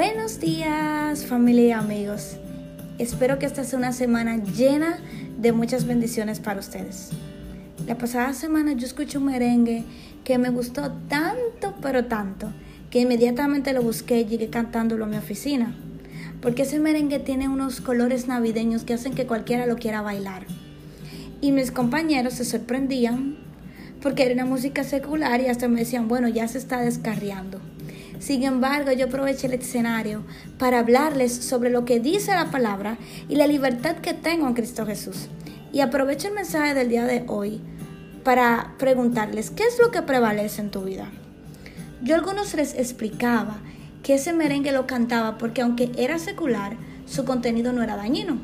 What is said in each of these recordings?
Buenos días familia y amigos. Espero que esta sea una semana llena de muchas bendiciones para ustedes. La pasada semana yo escuché un merengue que me gustó tanto, pero tanto, que inmediatamente lo busqué y llegué cantándolo a mi oficina. Porque ese merengue tiene unos colores navideños que hacen que cualquiera lo quiera bailar. Y mis compañeros se sorprendían porque era una música secular y hasta me decían, bueno, ya se está descarriando. Sin embargo, yo aproveché el escenario para hablarles sobre lo que dice la palabra y la libertad que tengo en Cristo Jesús. Y aprovecho el mensaje del día de hoy para preguntarles, ¿qué es lo que prevalece en tu vida? Yo a algunos les explicaba que ese merengue lo cantaba porque aunque era secular, su contenido no era dañino.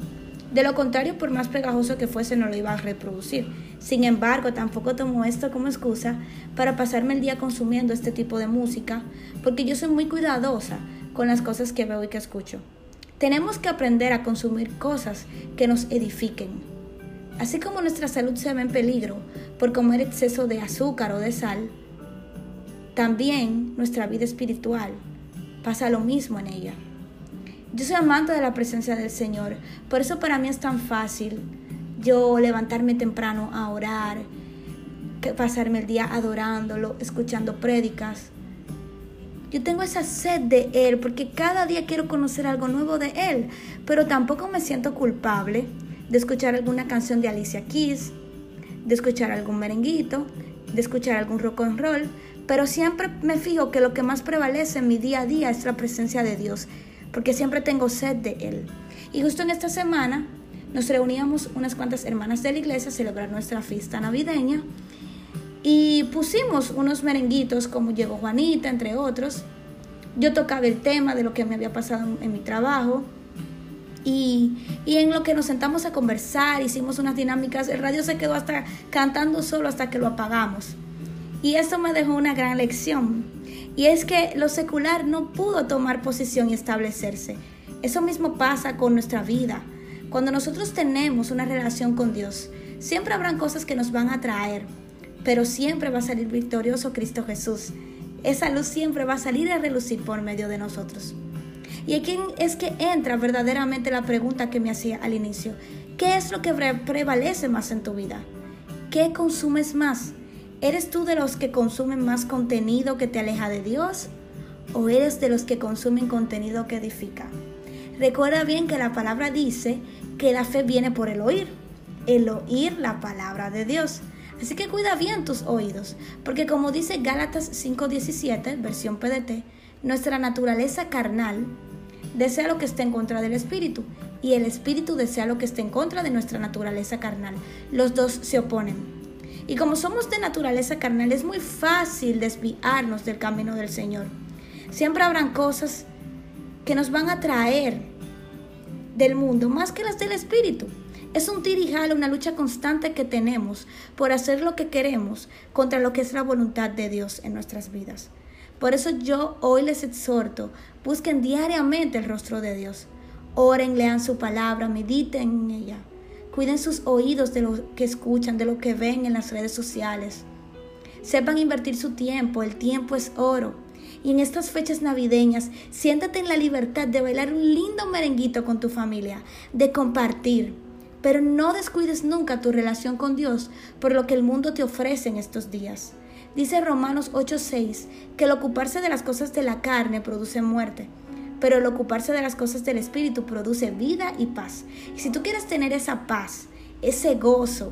De lo contrario, por más pegajoso que fuese, no lo iba a reproducir. Sin embargo, tampoco tomo esto como excusa para pasarme el día consumiendo este tipo de música, porque yo soy muy cuidadosa con las cosas que veo y que escucho. Tenemos que aprender a consumir cosas que nos edifiquen. Así como nuestra salud se ve en peligro por comer exceso de azúcar o de sal, también nuestra vida espiritual pasa lo mismo en ella. Yo soy amante de la presencia del Señor, por eso para mí es tan fácil yo levantarme temprano a orar, pasarme el día adorándolo, escuchando prédicas. Yo tengo esa sed de Él porque cada día quiero conocer algo nuevo de Él, pero tampoco me siento culpable de escuchar alguna canción de Alicia Keys, de escuchar algún merenguito, de escuchar algún rock and roll, pero siempre me fijo que lo que más prevalece en mi día a día es la presencia de Dios porque siempre tengo sed de Él. Y justo en esta semana nos reuníamos unas cuantas hermanas de la iglesia a celebrar nuestra fiesta navideña y pusimos unos merenguitos como Llegó Juanita, entre otros. Yo tocaba el tema de lo que me había pasado en, mi trabajo. Y, y, en lo que nos sentamos a conversar, hicimos unas dinámicas, el radio se quedó hasta cantando solo hasta que lo apagamos. Y eso me dejó una gran lección. Y es que lo secular no pudo tomar posición y establecerse. Eso mismo pasa con nuestra vida. Cuando nosotros tenemos una relación con Dios, siempre habrán cosas que nos van a traer, pero siempre va a salir victorioso Cristo Jesús. Esa luz siempre va a salir a relucir por medio de nosotros. Y aquí es que entra verdaderamente la pregunta que me hacía al inicio. ¿Qué es lo que prevalece más en tu vida? ¿Qué consumes más? ¿Eres tú de los que consumen más contenido que te aleja de Dios? ¿O eres de los que consumen contenido que edifica? Recuerda bien que la palabra dice que la fe viene por el oír, el oír la palabra de Dios. Así que cuida bien tus oídos, porque como dice Gálatas 5:17, versión PDT, nuestra naturaleza carnal desea lo que esté en contra del espíritu y el espíritu desea lo que esté en contra de nuestra naturaleza carnal. Los dos se oponen. Y como somos de naturaleza carnal, es muy fácil desviarnos del camino del Señor. Siempre habrán cosas que nos van a traer del mundo más que las del Espíritu. Es un tirijal, una lucha constante que tenemos por hacer lo que queremos contra lo que es la voluntad de Dios en nuestras vidas. Por eso yo hoy les exhorto, busquen diariamente el rostro de Dios. Oren, lean su palabra, mediten en ella. Cuiden sus oídos de lo que escuchan, de lo que ven en las redes sociales. Sepan invertir su tiempo, el tiempo es oro. Y en estas fechas navideñas, siéntate en la libertad de bailar un lindo merenguito con tu familia, de compartir. Pero no descuides nunca tu relación con Dios por lo que el mundo te ofrece en estos días. Dice Romanos 8:6 que el ocuparse de las cosas de la carne produce muerte, pero el ocuparse de las cosas del Espíritu produce vida y paz. Y si tú quieres tener esa paz, ese gozo,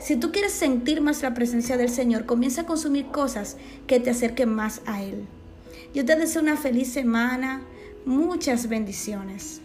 si tú quieres sentir más la presencia del Señor, comienza a consumir cosas que te acerquen más a Él. Yo te deseo una feliz semana, muchas bendiciones.